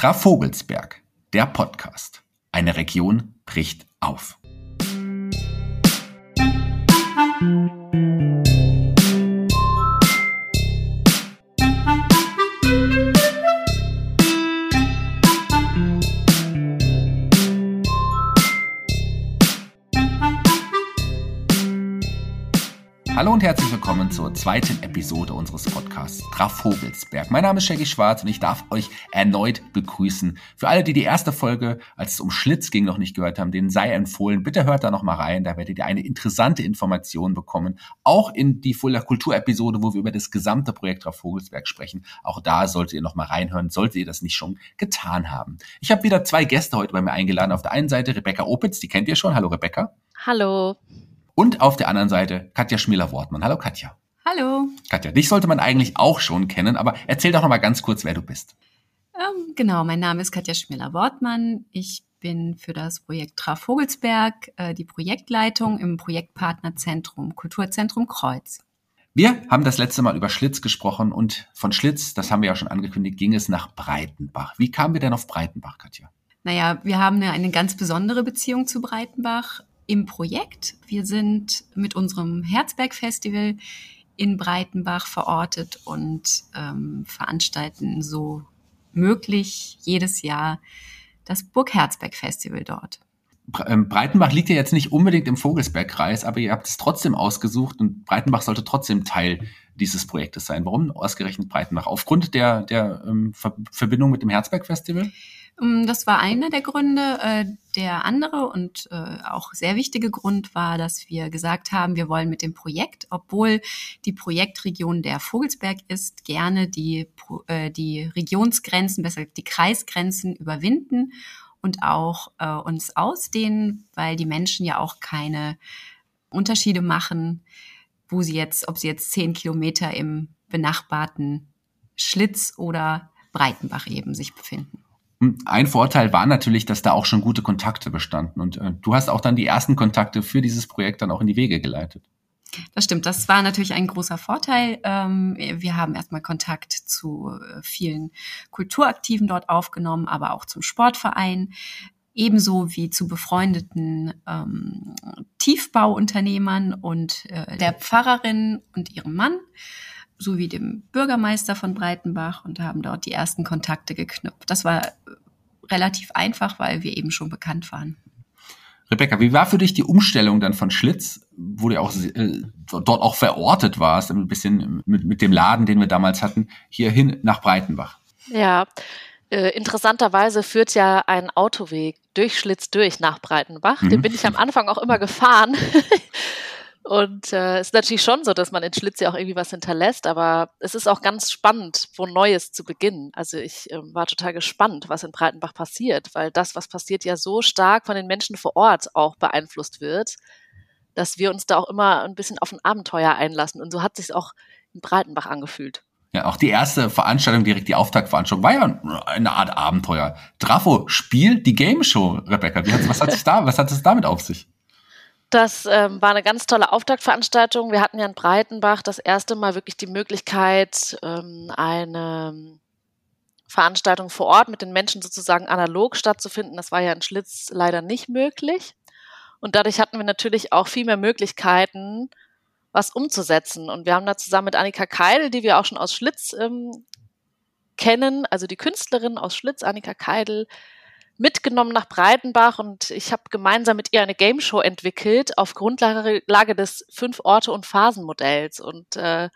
Trafogelsberg, der Podcast. Eine Region bricht auf. Hallo und herzlich willkommen zur zweiten Episode unseres Podcasts Traf Vogelsberg. Mein Name ist Shaggy Schwarz und ich darf euch erneut begrüßen. Für alle, die die erste Folge, als es um Schlitz ging, noch nicht gehört haben, denen sei empfohlen, bitte hört da noch mal rein, da werdet ihr eine interessante Information bekommen. Auch in die Fuller Kultur-Episode, wo wir über das gesamte Projekt Traf Vogelsberg sprechen. Auch da solltet ihr noch mal reinhören, solltet ihr das nicht schon getan haben. Ich habe wieder zwei Gäste heute bei mir eingeladen. Auf der einen Seite Rebecca Opitz, die kennt ihr schon. Hallo Rebecca. Hallo. Und auf der anderen Seite Katja Schmieler-Wortmann. Hallo Katja. Hallo. Katja, dich sollte man eigentlich auch schon kennen, aber erzähl doch noch mal ganz kurz, wer du bist. Ähm, genau, mein Name ist Katja Schmieler-Wortmann. Ich bin für das Projekt Traf Vogelsberg äh, die Projektleitung im Projektpartnerzentrum Kulturzentrum Kreuz. Wir haben das letzte Mal über Schlitz gesprochen und von Schlitz, das haben wir ja schon angekündigt, ging es nach Breitenbach. Wie kamen wir denn auf Breitenbach, Katja? Naja, wir haben eine, eine ganz besondere Beziehung zu Breitenbach im Projekt. Wir sind mit unserem Herzberg-Festival in Breitenbach verortet und ähm, veranstalten so möglich jedes Jahr das Burg Herzberg Festival dort. Ähm, Breitenbach liegt ja jetzt nicht unbedingt im Vogelsbergkreis, aber ihr habt es trotzdem ausgesucht und Breitenbach sollte trotzdem Teil dieses Projektes sein. Warum ausgerechnet Breitenbach? Aufgrund der, der ähm, Verbindung mit dem Herzberg Festival? Ähm, das war einer der Gründe. Äh, der andere und äh, auch sehr wichtige Grund war, dass wir gesagt haben, wir wollen mit dem Projekt, obwohl die Projektregion der Vogelsberg ist, gerne die, äh, die Regionsgrenzen, besser die Kreisgrenzen überwinden und auch uns ausdehnen, weil die Menschen ja auch keine Unterschiede machen, wo sie jetzt, ob sie jetzt zehn Kilometer im benachbarten Schlitz oder Breitenbach eben sich befinden. Hm, ein Vorteil war natürlich, dass da auch schon gute Kontakte bestanden. Und äh, du hast auch dann die ersten Kontakte für dieses Projekt dann auch in die Wege geleitet. Das stimmt, das war natürlich ein großer Vorteil. Ähm, wir haben erstmal Kontakt zu äh, vielen Kulturaktiven dort aufgenommen, aber auch zum Sportverein, ebenso wie zu befreundeten ähm, Tiefbauunternehmern und äh, der Pfarrerin und ihrem Mann sowie dem Bürgermeister von Breitenbach und haben dort die ersten Kontakte geknüpft. Das war relativ einfach, weil wir eben schon bekannt waren. Rebecca, wie war für dich die Umstellung dann von Schlitz, wo du auch äh, dort auch verortet warst, ein bisschen mit, mit dem Laden, den wir damals hatten, hierhin nach Breitenbach? Ja, äh, interessanterweise führt ja ein Autoweg durch Schlitz durch nach Breitenbach. Mhm. Den bin ich am Anfang auch immer gefahren. Und äh, es ist natürlich schon so, dass man in Schlitz ja auch irgendwie was hinterlässt, aber es ist auch ganz spannend, wo Neues zu beginnen. Also ich äh, war total gespannt, was in Breitenbach passiert, weil das, was passiert, ja so stark von den Menschen vor Ort auch beeinflusst wird, dass wir uns da auch immer ein bisschen auf ein Abenteuer einlassen. Und so hat sich auch in Breitenbach angefühlt. Ja, auch die erste Veranstaltung, direkt die Auftaktveranstaltung, war ja eine Art Abenteuer. Trafo spielt die Game Show, Rebecca. Wie hat, was hat es da, was hat es damit auf sich? Das ähm, war eine ganz tolle Auftaktveranstaltung. Wir hatten ja in Breitenbach das erste Mal wirklich die Möglichkeit, ähm, eine Veranstaltung vor Ort mit den Menschen sozusagen analog stattzufinden. Das war ja in Schlitz leider nicht möglich. Und dadurch hatten wir natürlich auch viel mehr Möglichkeiten, was umzusetzen. Und wir haben da zusammen mit Annika Keidel, die wir auch schon aus Schlitz ähm, kennen, also die Künstlerin aus Schlitz, Annika Keidel, mitgenommen nach Breitenbach und ich habe gemeinsam mit ihr eine Game Show entwickelt auf Grundlage des fünf Orte und Phasen Modells und äh,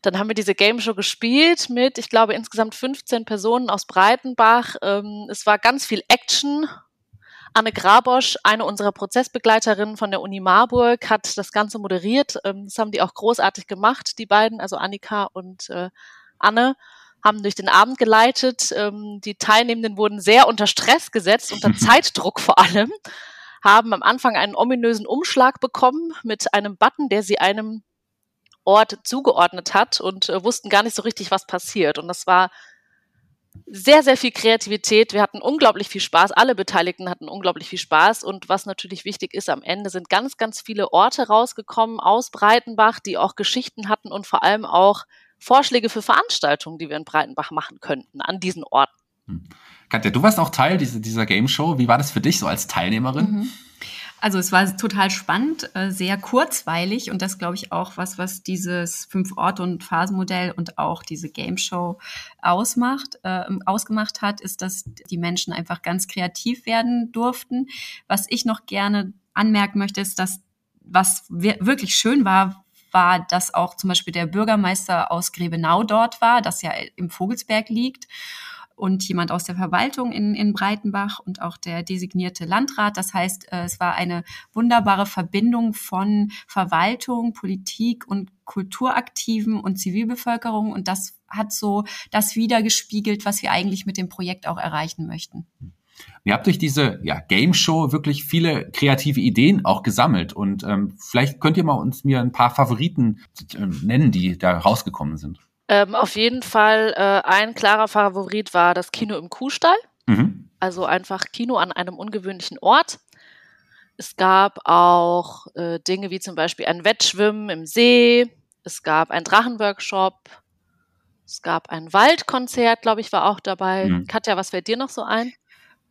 dann haben wir diese Game Show gespielt mit, ich glaube, insgesamt 15 Personen aus Breitenbach. Ähm, es war ganz viel Action. Anne Grabosch, eine unserer Prozessbegleiterinnen von der Uni Marburg, hat das Ganze moderiert. Ähm, das haben die auch großartig gemacht, die beiden, also Annika und äh, Anne haben durch den Abend geleitet. Ähm, die Teilnehmenden wurden sehr unter Stress gesetzt, unter Zeitdruck vor allem, haben am Anfang einen ominösen Umschlag bekommen mit einem Button, der sie einem Ort zugeordnet hat und äh, wussten gar nicht so richtig, was passiert. Und das war sehr, sehr viel Kreativität. Wir hatten unglaublich viel Spaß. Alle Beteiligten hatten unglaublich viel Spaß. Und was natürlich wichtig ist, am Ende sind ganz, ganz viele Orte rausgekommen aus Breitenbach, die auch Geschichten hatten und vor allem auch Vorschläge für Veranstaltungen, die wir in Breitenbach machen könnten an diesen Orten. Hm. Katja, du warst auch Teil dieser, dieser Game Show. Wie war das für dich so als Teilnehmerin? Mhm. Also es war total spannend, äh, sehr kurzweilig und das glaube ich auch was, was dieses Fünf-Orte- und Phasenmodell und auch diese Game Show ausmacht, äh, ausgemacht hat, ist, dass die Menschen einfach ganz kreativ werden durften. Was ich noch gerne anmerken möchte, ist, dass was wirklich schön war, war, dass auch zum Beispiel der Bürgermeister aus Grebenau dort war, das ja im Vogelsberg liegt und jemand aus der Verwaltung in, in Breitenbach und auch der designierte Landrat. Das heißt, äh, es war eine wunderbare Verbindung von Verwaltung, Politik und Kulturaktiven und Zivilbevölkerung. Und das hat so das wiedergespiegelt, was wir eigentlich mit dem Projekt auch erreichen möchten. Ihr habt durch diese ja, Game Show wirklich viele kreative Ideen auch gesammelt und ähm, vielleicht könnt ihr mal uns mir ein paar Favoriten äh, nennen, die da rausgekommen sind. Ähm, auf jeden Fall äh, ein klarer Favorit war das Kino im Kuhstall. Mhm. Also einfach Kino an einem ungewöhnlichen Ort. Es gab auch äh, Dinge wie zum Beispiel ein Wettschwimmen im See. Es gab einen Drachenworkshop. Es gab ein Waldkonzert, glaube ich, war auch dabei. Mhm. Katja, was fällt dir noch so ein?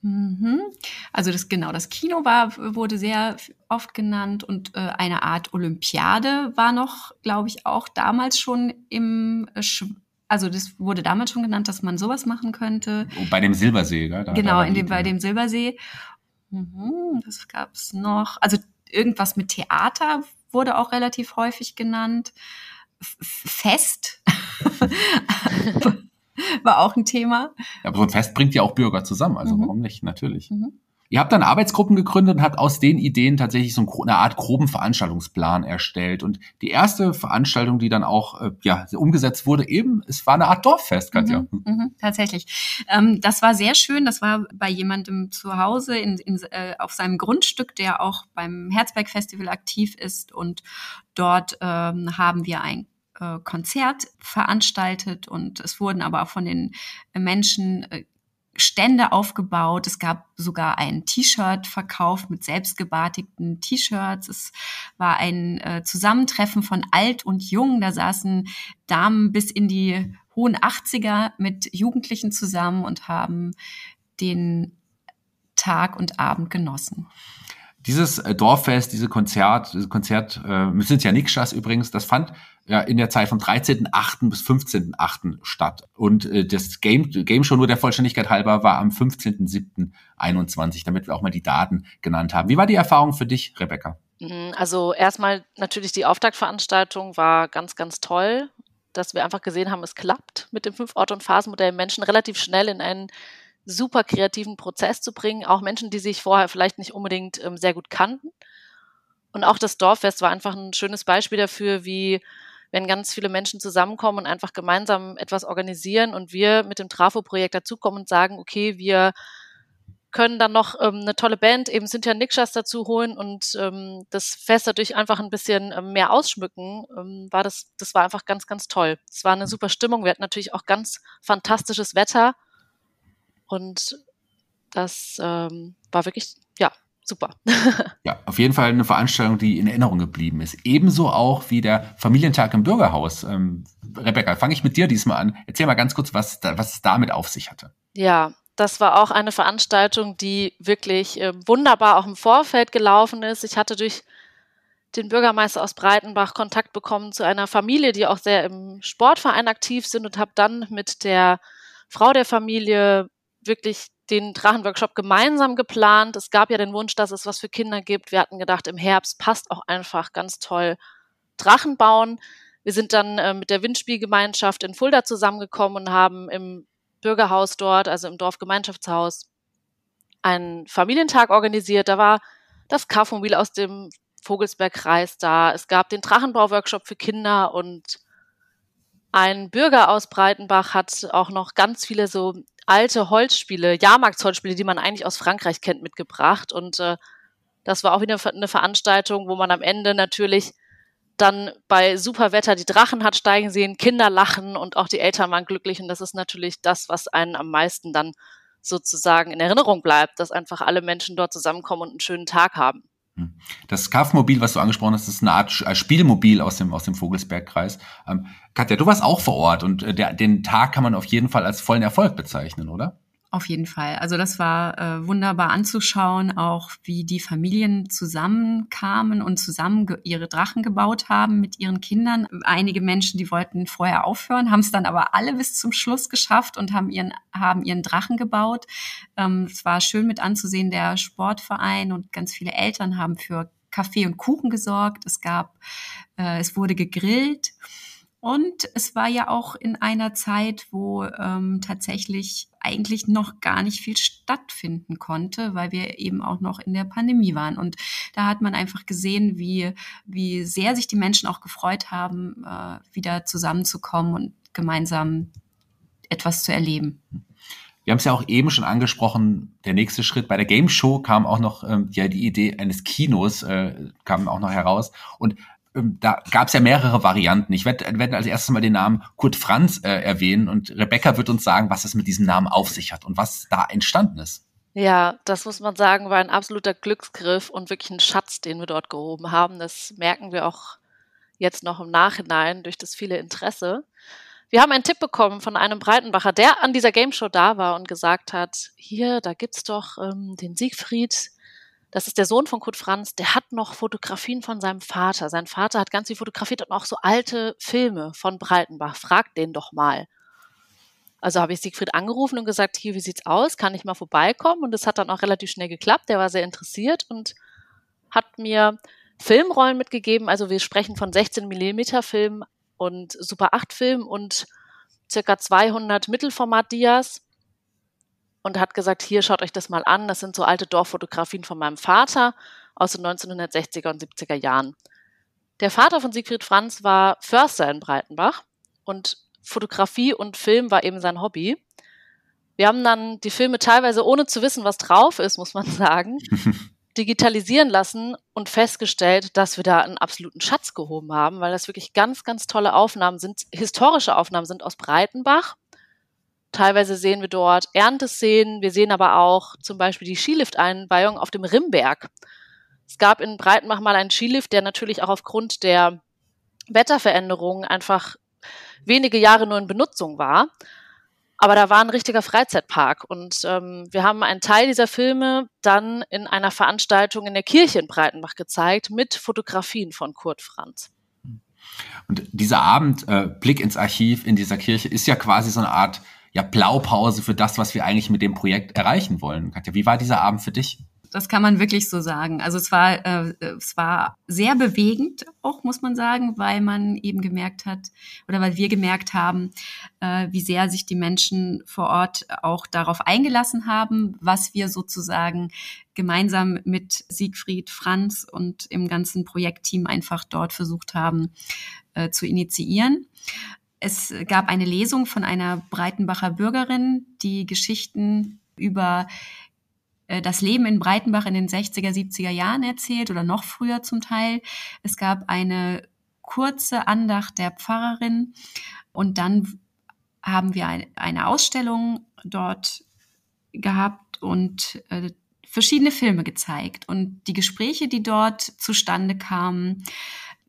Mhm. Also das genau, das Kino war wurde sehr oft genannt und äh, eine Art Olympiade war noch, glaube ich, auch damals schon im äh, also das wurde damals schon genannt, dass man sowas machen könnte. Oh, bei dem Silbersee, gell? Da, genau, da in dem, bei dem Silbersee. Mhm, das gab's noch. Also irgendwas mit Theater wurde auch relativ häufig genannt. F Fest. war auch ein Thema. Ja, aber so ein Fest bringt ja auch Bürger zusammen, also mhm. warum nicht, natürlich. Mhm. Ihr habt dann Arbeitsgruppen gegründet und habt aus den Ideen tatsächlich so eine Art groben Veranstaltungsplan erstellt. Und die erste Veranstaltung, die dann auch äh, ja, umgesetzt wurde, eben, es war eine Art Dorffest, Katja. Mhm, mhm, tatsächlich. Ähm, das war sehr schön. Das war bei jemandem zu Hause in, in, äh, auf seinem Grundstück, der auch beim Herzberg Festival aktiv ist. Und dort ähm, haben wir ein äh, Konzert veranstaltet und es wurden aber auch von den Menschen äh, Stände aufgebaut. Es gab sogar ein T-Shirt verkauft mit selbstgebartigten T-Shirts. Es war ein äh, Zusammentreffen von alt und jung. Da saßen Damen bis in die hohen 80er mit Jugendlichen zusammen und haben den Tag und Abend genossen. Dieses äh, Dorffest, diese Konzert, diese Konzert, äh, sind ja Nikschas übrigens, das fand ja in der Zeit vom 13.8. bis 15.8. statt. Und äh, das Game, Game Show nur der Vollständigkeit halber war am 15.7.21, damit wir auch mal die Daten genannt haben. Wie war die Erfahrung für dich, Rebecca? Mhm, also erstmal natürlich die Auftaktveranstaltung war ganz, ganz toll, dass wir einfach gesehen haben, es klappt mit dem Fünf-Ort- und Phasenmodell, Menschen relativ schnell in einen super kreativen Prozess zu bringen, auch Menschen, die sich vorher vielleicht nicht unbedingt ähm, sehr gut kannten. Und auch das Dorffest war einfach ein schönes Beispiel dafür, wie wenn ganz viele Menschen zusammenkommen und einfach gemeinsam etwas organisieren und wir mit dem Trafo-Projekt dazukommen und sagen, okay, wir können dann noch ähm, eine tolle Band, eben Cynthia Nikschas dazu holen und ähm, das Fest dadurch einfach ein bisschen ähm, mehr ausschmücken, ähm, war das, das war einfach ganz, ganz toll. Es war eine super Stimmung. Wir hatten natürlich auch ganz fantastisches Wetter und das ähm, war wirklich, ja, super. ja, auf jeden Fall eine Veranstaltung, die in Erinnerung geblieben ist. Ebenso auch wie der Familientag im Bürgerhaus. Ähm, Rebecca, fange ich mit dir diesmal an. Erzähl mal ganz kurz, was, was es damit auf sich hatte. Ja, das war auch eine Veranstaltung, die wirklich äh, wunderbar auch im Vorfeld gelaufen ist. Ich hatte durch den Bürgermeister aus Breitenbach Kontakt bekommen zu einer Familie, die auch sehr im Sportverein aktiv sind und habe dann mit der Frau der Familie wirklich den Drachenworkshop gemeinsam geplant. Es gab ja den Wunsch, dass es was für Kinder gibt. Wir hatten gedacht, im Herbst passt auch einfach ganz toll Drachen bauen. Wir sind dann äh, mit der Windspielgemeinschaft in Fulda zusammengekommen und haben im Bürgerhaus dort, also im Dorfgemeinschaftshaus, einen Familientag organisiert. Da war das Kaufmobil aus dem Vogelsbergkreis da. Es gab den Drachenbau-Workshop für Kinder und ein Bürger aus Breitenbach hat auch noch ganz viele so alte Holzspiele, Jahrmarktsholzspiele, die man eigentlich aus Frankreich kennt, mitgebracht. Und äh, das war auch wieder eine Veranstaltung, wo man am Ende natürlich dann bei super Wetter die Drachen hat steigen sehen, Kinder lachen und auch die Eltern waren glücklich. Und das ist natürlich das, was einen am meisten dann sozusagen in Erinnerung bleibt, dass einfach alle Menschen dort zusammenkommen und einen schönen Tag haben. Hm. Das Skaffmobil, was du angesprochen hast, ist eine Art äh, Spielmobil aus dem, aus dem Vogelsbergkreis. Ähm, Katja, du warst auch vor Ort und äh, der, den Tag kann man auf jeden Fall als vollen Erfolg bezeichnen, oder? Auf jeden Fall. Also das war äh, wunderbar anzuschauen, auch wie die Familien zusammenkamen und zusammen ihre Drachen gebaut haben mit ihren Kindern. Einige Menschen, die wollten vorher aufhören, haben es dann aber alle bis zum Schluss geschafft und haben ihren, haben ihren Drachen gebaut. Ähm, es war schön mit anzusehen, der Sportverein und ganz viele Eltern haben für Kaffee und Kuchen gesorgt. Es gab, äh, es wurde gegrillt. Und es war ja auch in einer Zeit, wo ähm, tatsächlich eigentlich noch gar nicht viel stattfinden konnte, weil wir eben auch noch in der Pandemie waren. Und da hat man einfach gesehen, wie, wie sehr sich die Menschen auch gefreut haben, äh, wieder zusammenzukommen und gemeinsam etwas zu erleben. Wir haben es ja auch eben schon angesprochen, der nächste Schritt bei der Game Show kam auch noch ähm, ja die Idee eines Kinos äh, kam auch noch heraus und da gab es ja mehrere Varianten. Ich werde werd als erstes mal den Namen Kurt Franz äh, erwähnen und Rebecca wird uns sagen, was es mit diesem Namen auf sich hat und was da entstanden ist. Ja, das muss man sagen, war ein absoluter Glücksgriff und wirklich ein Schatz, den wir dort gehoben haben. Das merken wir auch jetzt noch im Nachhinein durch das viele Interesse. Wir haben einen Tipp bekommen von einem Breitenbacher, der an dieser Game Show da war und gesagt hat, hier, da gibt's doch ähm, den Siegfried, das ist der Sohn von Kurt Franz, der hat noch Fotografien von seinem Vater. Sein Vater hat ganz viel fotografiert und auch so alte Filme von Breitenbach. Frag den doch mal. Also habe ich Siegfried angerufen und gesagt, hier, wie sieht's aus? Kann ich mal vorbeikommen? Und das hat dann auch relativ schnell geklappt. Der war sehr interessiert und hat mir Filmrollen mitgegeben. Also wir sprechen von 16 Millimeter Filmen und Super 8 Filmen und circa 200 Mittelformat-Dias und hat gesagt, hier schaut euch das mal an. Das sind so alte Dorffotografien von meinem Vater aus den 1960er und 70er Jahren. Der Vater von Siegfried Franz war Förster in Breitenbach und Fotografie und Film war eben sein Hobby. Wir haben dann die Filme teilweise ohne zu wissen, was drauf ist, muss man sagen, digitalisieren lassen und festgestellt, dass wir da einen absoluten Schatz gehoben haben, weil das wirklich ganz, ganz tolle Aufnahmen sind, historische Aufnahmen sind aus Breitenbach Teilweise sehen wir dort Ernteszenen. Wir sehen aber auch zum Beispiel die Skilift-Einweihung auf dem Rimberg. Es gab in Breitenbach mal einen Skilift, der natürlich auch aufgrund der Wetterveränderungen einfach wenige Jahre nur in Benutzung war. Aber da war ein richtiger Freizeitpark. Und ähm, wir haben einen Teil dieser Filme dann in einer Veranstaltung in der Kirche in Breitenbach gezeigt mit Fotografien von Kurt Franz. Und dieser Abend, äh, Blick ins Archiv in dieser Kirche, ist ja quasi so eine Art ja, Blaupause für das, was wir eigentlich mit dem Projekt erreichen wollen. Katja, wie war dieser Abend für dich? Das kann man wirklich so sagen. Also es war, äh, es war sehr bewegend, auch muss man sagen, weil man eben gemerkt hat oder weil wir gemerkt haben, äh, wie sehr sich die Menschen vor Ort auch darauf eingelassen haben, was wir sozusagen gemeinsam mit Siegfried Franz und im ganzen Projektteam einfach dort versucht haben äh, zu initiieren. Es gab eine Lesung von einer Breitenbacher Bürgerin, die Geschichten über äh, das Leben in Breitenbach in den 60er, 70er Jahren erzählt oder noch früher zum Teil. Es gab eine kurze Andacht der Pfarrerin und dann haben wir eine Ausstellung dort gehabt und äh, verschiedene Filme gezeigt. Und die Gespräche, die dort zustande kamen,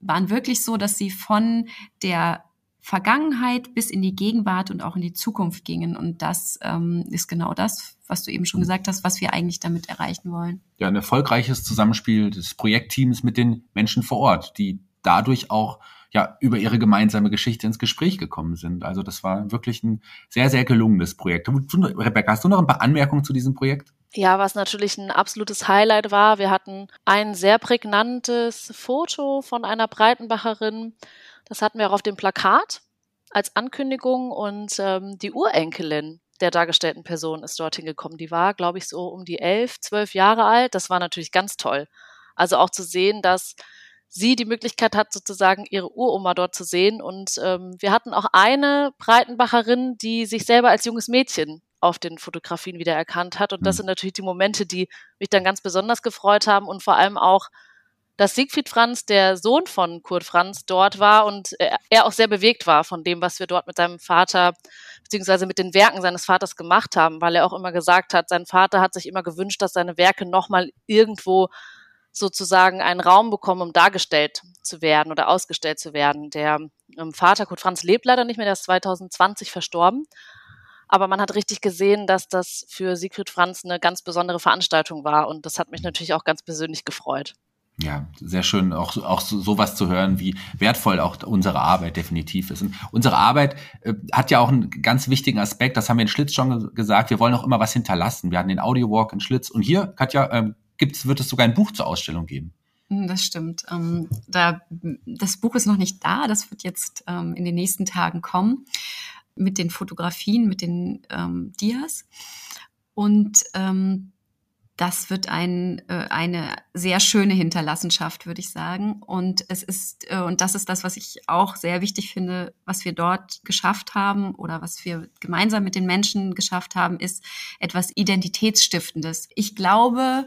waren wirklich so, dass sie von der Vergangenheit bis in die Gegenwart und auch in die Zukunft gingen. Und das ähm, ist genau das, was du eben schon gesagt hast, was wir eigentlich damit erreichen wollen. Ja, ein erfolgreiches Zusammenspiel des Projektteams mit den Menschen vor Ort, die dadurch auch ja über ihre gemeinsame Geschichte ins Gespräch gekommen sind. Also das war wirklich ein sehr, sehr gelungenes Projekt. Rebecca, hast du noch ein paar Anmerkungen zu diesem Projekt? Ja, was natürlich ein absolutes Highlight war, wir hatten ein sehr prägnantes Foto von einer Breitenbacherin, das hatten wir auch auf dem Plakat als Ankündigung und ähm, die Urenkelin der dargestellten Person ist dorthin gekommen. Die war, glaube ich, so um die elf, zwölf Jahre alt. Das war natürlich ganz toll. Also auch zu sehen, dass sie die Möglichkeit hat, sozusagen ihre Uroma dort zu sehen. Und ähm, wir hatten auch eine Breitenbacherin, die sich selber als junges Mädchen auf den Fotografien wieder erkannt hat. Und das hm. sind natürlich die Momente, die mich dann ganz besonders gefreut haben und vor allem auch dass Siegfried Franz, der Sohn von Kurt Franz, dort war und er auch sehr bewegt war von dem, was wir dort mit seinem Vater beziehungsweise mit den Werken seines Vaters gemacht haben, weil er auch immer gesagt hat, sein Vater hat sich immer gewünscht, dass seine Werke nochmal irgendwo sozusagen einen Raum bekommen, um dargestellt zu werden oder ausgestellt zu werden. Der ähm, Vater Kurt Franz lebt leider nicht mehr, der ist 2020 verstorben. Aber man hat richtig gesehen, dass das für Siegfried Franz eine ganz besondere Veranstaltung war. Und das hat mich natürlich auch ganz persönlich gefreut. Ja, sehr schön, auch, auch so, sowas zu hören, wie wertvoll auch unsere Arbeit definitiv ist. Und unsere Arbeit äh, hat ja auch einen ganz wichtigen Aspekt, das haben wir in Schlitz schon gesagt, wir wollen auch immer was hinterlassen. Wir hatten den Audio Walk in Schlitz und hier, Katja, ähm, gibt's, wird es sogar ein Buch zur Ausstellung geben. Hm, das stimmt. Ähm, da, das Buch ist noch nicht da, das wird jetzt ähm, in den nächsten Tagen kommen mit den Fotografien, mit den ähm, Dias. Und ähm, das wird ein, äh, eine sehr schöne Hinterlassenschaft, würde ich sagen. Und es ist, äh, und das ist das, was ich auch sehr wichtig finde, was wir dort geschafft haben oder was wir gemeinsam mit den Menschen geschafft haben, ist etwas Identitätsstiftendes. Ich glaube,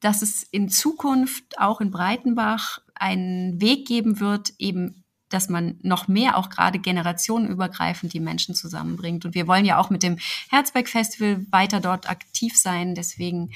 dass es in Zukunft auch in Breitenbach einen Weg geben wird, eben dass man noch mehr auch gerade generationenübergreifend die Menschen zusammenbringt. Und wir wollen ja auch mit dem Herzberg Festival weiter dort aktiv sein. Deswegen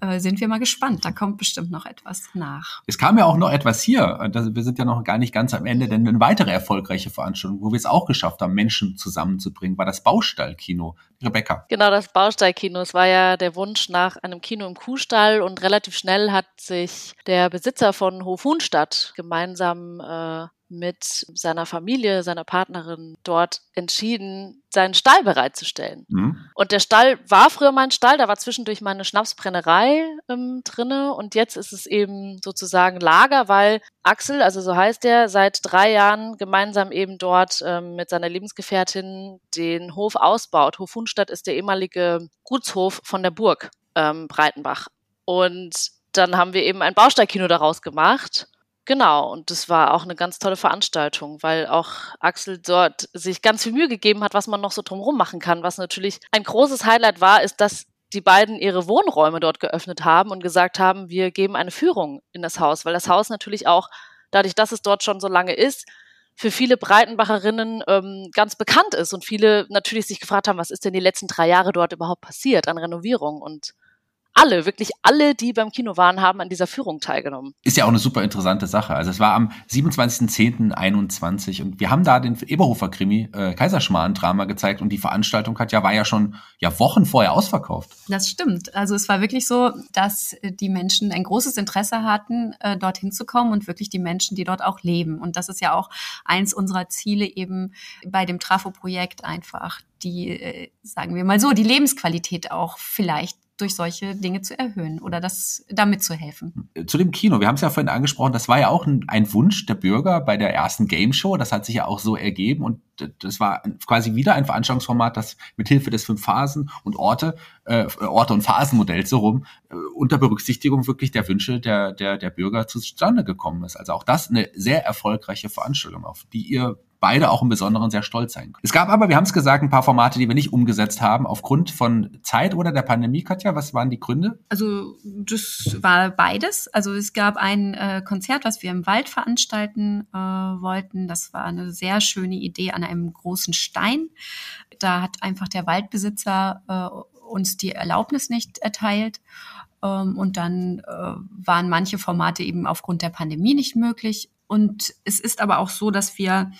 äh, sind wir mal gespannt. Da kommt bestimmt noch etwas nach. Es kam ja auch noch etwas hier. Wir sind ja noch gar nicht ganz am Ende, denn eine weitere erfolgreiche Veranstaltung, wo wir es auch geschafft haben, Menschen zusammenzubringen, war das Baustallkino. Rebecca. Genau, das Baustallkino. Es war ja der Wunsch nach einem Kino im Kuhstall und relativ schnell hat sich der Besitzer von Hof Huhnstadt gemeinsam äh, mit seiner Familie, seiner Partnerin dort entschieden, seinen Stall bereitzustellen. Mhm. Und der Stall war früher mein Stall, da war zwischendurch meine Schnapsbrennerei ähm, drinne und jetzt ist es eben sozusagen Lager, weil Axel, also so heißt er, seit drei Jahren gemeinsam eben dort ähm, mit seiner Lebensgefährtin den Hof ausbaut. Hof Hunstadt ist der ehemalige Gutshof von der Burg ähm, Breitenbach. Und dann haben wir eben ein Baustallkino daraus gemacht Genau, und das war auch eine ganz tolle Veranstaltung, weil auch Axel dort sich ganz viel Mühe gegeben hat, was man noch so drumherum machen kann. Was natürlich ein großes Highlight war, ist, dass die beiden ihre Wohnräume dort geöffnet haben und gesagt haben, wir geben eine Führung in das Haus, weil das Haus natürlich auch, dadurch, dass es dort schon so lange ist, für viele Breitenbacherinnen ähm, ganz bekannt ist und viele natürlich sich gefragt haben, was ist denn die letzten drei Jahre dort überhaupt passiert an Renovierung und alle, wirklich alle, die beim Kino waren, haben an dieser Führung teilgenommen. Ist ja auch eine super interessante Sache. Also es war am 27.10.21 und wir haben da den Eberhofer-Krimi äh, Kaiserschmarrn-Drama gezeigt und die Veranstaltung hat ja, war ja schon ja, Wochen vorher ausverkauft. Das stimmt. Also es war wirklich so, dass äh, die Menschen ein großes Interesse hatten, äh, dorthin zu kommen und wirklich die Menschen, die dort auch leben. Und das ist ja auch eins unserer Ziele eben bei dem Trafo-Projekt einfach die, äh, sagen wir mal so, die Lebensqualität auch vielleicht durch solche Dinge zu erhöhen oder das damit zu helfen. Zu dem Kino, wir haben es ja vorhin angesprochen, das war ja auch ein, ein, Wunsch der Bürger bei der ersten Game Show. Das hat sich ja auch so ergeben und das war quasi wieder ein Veranstaltungsformat, das mit Hilfe des fünf Phasen und Orte, äh, Orte und Phasenmodells so rum äh, unter Berücksichtigung wirklich der Wünsche der, der, der Bürger zustande gekommen ist. Also auch das eine sehr erfolgreiche Veranstaltung, auf die ihr beide auch im Besonderen sehr stolz sein können. Es gab aber, wir haben es gesagt, ein paar Formate, die wir nicht umgesetzt haben, aufgrund von Zeit oder der Pandemie, Katja. Was waren die Gründe? Also das war beides. Also es gab ein äh, Konzert, was wir im Wald veranstalten äh, wollten. Das war eine sehr schöne Idee an einem großen Stein. Da hat einfach der Waldbesitzer äh, uns die Erlaubnis nicht erteilt. Ähm, und dann äh, waren manche Formate eben aufgrund der Pandemie nicht möglich. Und es ist aber auch so, dass wir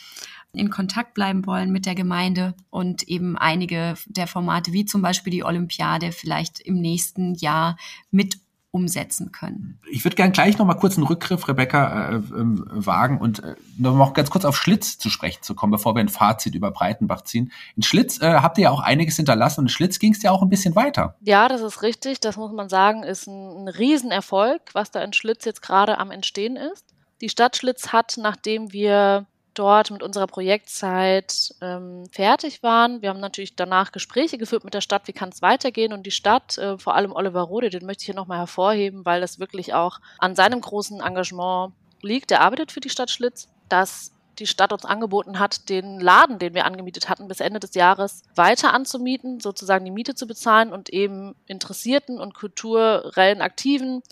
in Kontakt bleiben wollen mit der Gemeinde und eben einige der Formate, wie zum Beispiel die Olympiade, vielleicht im nächsten Jahr mit umsetzen können. Ich würde gerne gleich noch mal kurz einen Rückgriff, Rebecca, äh, äh, wagen und äh, noch mal ganz kurz auf Schlitz zu sprechen zu kommen, bevor wir ein Fazit über Breitenbach ziehen. In Schlitz äh, habt ihr ja auch einiges hinterlassen und in Schlitz ging es ja auch ein bisschen weiter. Ja, das ist richtig. Das muss man sagen, ist ein, ein Riesenerfolg, was da in Schlitz jetzt gerade am Entstehen ist. Die Stadt Schlitz hat, nachdem wir dort mit unserer Projektzeit ähm, fertig waren. Wir haben natürlich danach Gespräche geführt mit der Stadt, wie kann es weitergehen. Und die Stadt, äh, vor allem Oliver Rode, den möchte ich hier nochmal hervorheben, weil das wirklich auch an seinem großen Engagement liegt. Der arbeitet für die Stadt Schlitz, dass die Stadt uns angeboten hat, den Laden, den wir angemietet hatten, bis Ende des Jahres weiter anzumieten, sozusagen die Miete zu bezahlen und eben interessierten und kulturellen Aktiven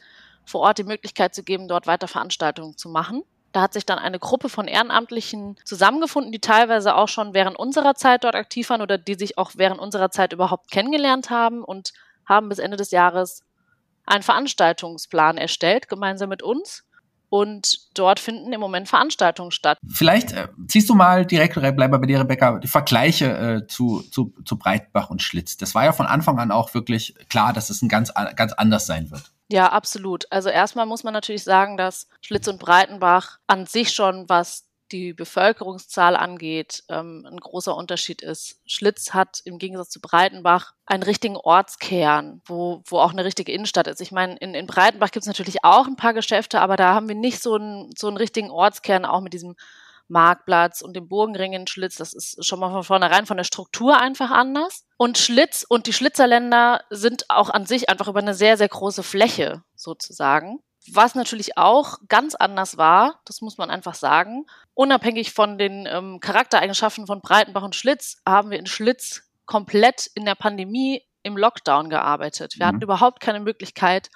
vor Ort die Möglichkeit zu geben, dort weiter Veranstaltungen zu machen. Da hat sich dann eine Gruppe von Ehrenamtlichen zusammengefunden, die teilweise auch schon während unserer Zeit dort aktiv waren oder die sich auch während unserer Zeit überhaupt kennengelernt haben und haben bis Ende des Jahres einen Veranstaltungsplan erstellt, gemeinsam mit uns. Und dort finden im Moment Veranstaltungen statt. Vielleicht äh, ziehst du mal direkt, bleib mal bei dir, Rebecca, die Vergleiche äh, zu, zu, zu Breitbach und Schlitz. Das war ja von Anfang an auch wirklich klar, dass es ein ganz, ganz anders sein wird. Ja, absolut. Also erstmal muss man natürlich sagen, dass Schlitz und Breitenbach an sich schon, was die Bevölkerungszahl angeht, ähm, ein großer Unterschied ist. Schlitz hat im Gegensatz zu Breitenbach einen richtigen Ortskern, wo, wo auch eine richtige Innenstadt ist. Ich meine, in, in Breitenbach gibt es natürlich auch ein paar Geschäfte, aber da haben wir nicht so einen, so einen richtigen Ortskern, auch mit diesem Marktplatz und dem Burgenring in Schlitz. Das ist schon mal von vornherein von der Struktur einfach anders. Und Schlitz und die Schlitzerländer sind auch an sich einfach über eine sehr, sehr große Fläche sozusagen. Was natürlich auch ganz anders war, das muss man einfach sagen, unabhängig von den ähm, Charaktereigenschaften von Breitenbach und Schlitz, haben wir in Schlitz komplett in der Pandemie im Lockdown gearbeitet. Wir mhm. hatten überhaupt keine Möglichkeit,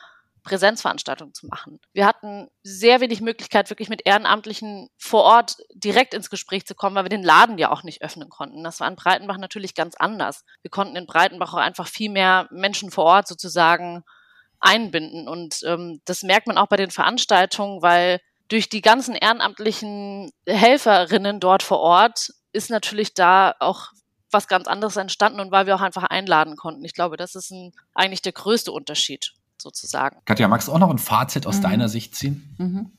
Präsenzveranstaltungen zu machen. Wir hatten sehr wenig Möglichkeit, wirklich mit Ehrenamtlichen vor Ort direkt ins Gespräch zu kommen, weil wir den Laden ja auch nicht öffnen konnten. Das war in Breitenbach natürlich ganz anders. Wir konnten in Breitenbach auch einfach viel mehr Menschen vor Ort sozusagen einbinden. Und ähm, das merkt man auch bei den Veranstaltungen, weil durch die ganzen ehrenamtlichen Helferinnen dort vor Ort ist natürlich da auch was ganz anderes entstanden und weil wir auch einfach einladen konnten. Ich glaube, das ist ein, eigentlich der größte Unterschied sozusagen. Katja, magst du auch noch ein Fazit aus mhm. deiner Sicht ziehen? Mhm.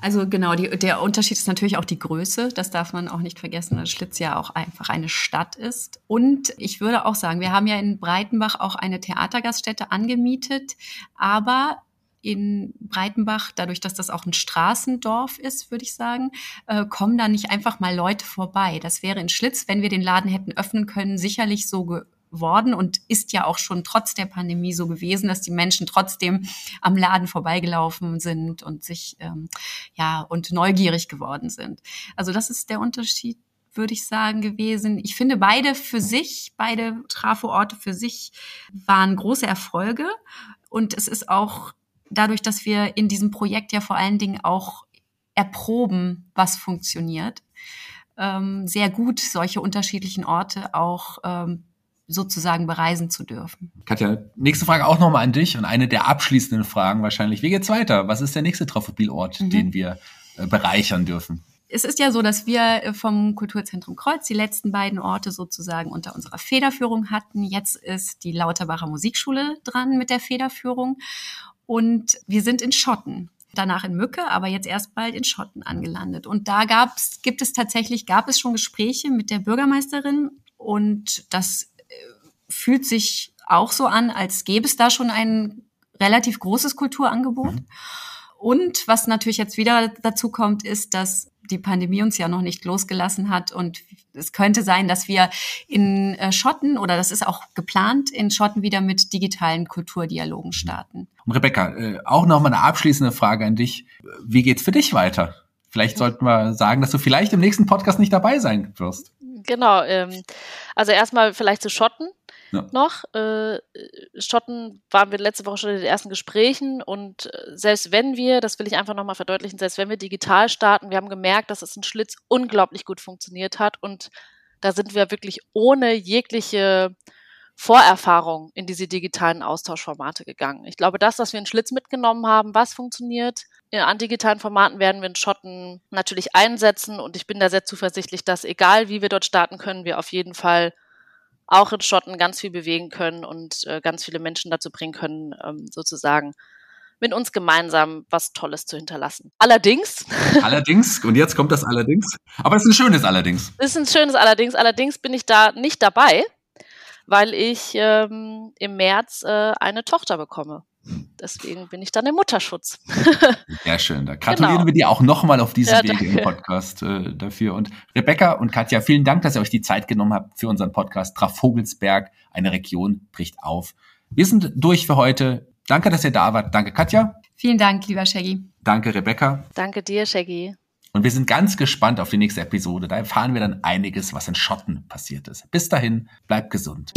Also genau, die, der Unterschied ist natürlich auch die Größe. Das darf man auch nicht vergessen, dass Schlitz ja auch einfach eine Stadt ist. Und ich würde auch sagen, wir haben ja in Breitenbach auch eine Theatergaststätte angemietet, aber in Breitenbach, dadurch, dass das auch ein Straßendorf ist, würde ich sagen, äh, kommen da nicht einfach mal Leute vorbei. Das wäre in Schlitz, wenn wir den Laden hätten öffnen können, sicherlich so worden und ist ja auch schon trotz der Pandemie so gewesen, dass die Menschen trotzdem am Laden vorbeigelaufen sind und sich ähm, ja und neugierig geworden sind. Also das ist der Unterschied würde ich sagen, gewesen. Ich finde beide für sich, beide Trafo-Orte für sich waren große Erfolge. Und es ist auch dadurch, dass wir in diesem Projekt ja vor allen Dingen auch erproben, was funktioniert, ähm, sehr gut solche unterschiedlichen Orte auch ähm, sozusagen bereisen zu dürfen. Katja, nächste Frage auch nochmal an dich und eine der abschließenden Fragen wahrscheinlich. Wie geht's weiter? Was ist der nächste Trophobilort, mhm. den wir äh, bereichern dürfen? Es ist ja so, dass wir äh, vom Kulturzentrum Kreuz die letzten beiden Orte sozusagen unter unserer Federführung hatten. Jetzt ist die Lauterbacher Musikschule dran mit der Federführung und wir sind in Schotten danach in Mücke, aber jetzt erst bald in Schotten angelandet. Und da gab's, gibt es tatsächlich, gab es schon Gespräche mit der Bürgermeisterin und das fühlt sich auch so an, als gäbe es da schon ein relativ großes Kulturangebot. Mhm. Und was natürlich jetzt wieder dazu kommt, ist, dass die Pandemie uns ja noch nicht losgelassen hat und es könnte sein, dass wir in äh, Schotten oder das ist auch geplant, in Schotten wieder mit digitalen Kulturdialogen starten. Und Rebecca, äh, auch noch mal eine abschließende Frage an dich. Wie geht's für dich weiter? Vielleicht sollten wir sagen, dass du vielleicht im nächsten Podcast nicht dabei sein wirst. Genau. Ähm, also erstmal vielleicht zu Schotten ja. noch. Äh, Schotten waren wir letzte Woche schon in den ersten Gesprächen und äh, selbst wenn wir, das will ich einfach nochmal verdeutlichen, selbst wenn wir digital starten, wir haben gemerkt, dass es ein Schlitz unglaublich gut funktioniert hat und da sind wir wirklich ohne jegliche Vorerfahrung in diese digitalen Austauschformate gegangen. Ich glaube, das, was wir in Schlitz mitgenommen haben, was funktioniert, an digitalen Formaten werden wir in Schotten natürlich einsetzen und ich bin da sehr zuversichtlich, dass egal wie wir dort starten, können wir auf jeden Fall auch in Schotten ganz viel bewegen können und äh, ganz viele Menschen dazu bringen können, ähm, sozusagen mit uns gemeinsam was Tolles zu hinterlassen. Allerdings. Allerdings, und jetzt kommt das Allerdings. Aber es ist ein schönes Allerdings. Es ist ein schönes Allerdings. Allerdings bin ich da nicht dabei, weil ich ähm, im März äh, eine Tochter bekomme. Deswegen bin ich dann im Mutterschutz. Sehr schön. Da gratulieren genau. wir dir auch nochmal auf diesem ja, Wege im Podcast äh, dafür. Und Rebecca und Katja, vielen Dank, dass ihr euch die Zeit genommen habt für unseren Podcast Trafogelsberg, eine Region bricht auf. Wir sind durch für heute. Danke, dass ihr da wart. Danke, Katja. Vielen Dank, lieber Shaggy. Danke, Rebecca. Danke dir, Shaggy. Und wir sind ganz gespannt auf die nächste Episode. Da erfahren wir dann einiges, was in Schotten passiert ist. Bis dahin, bleibt gesund.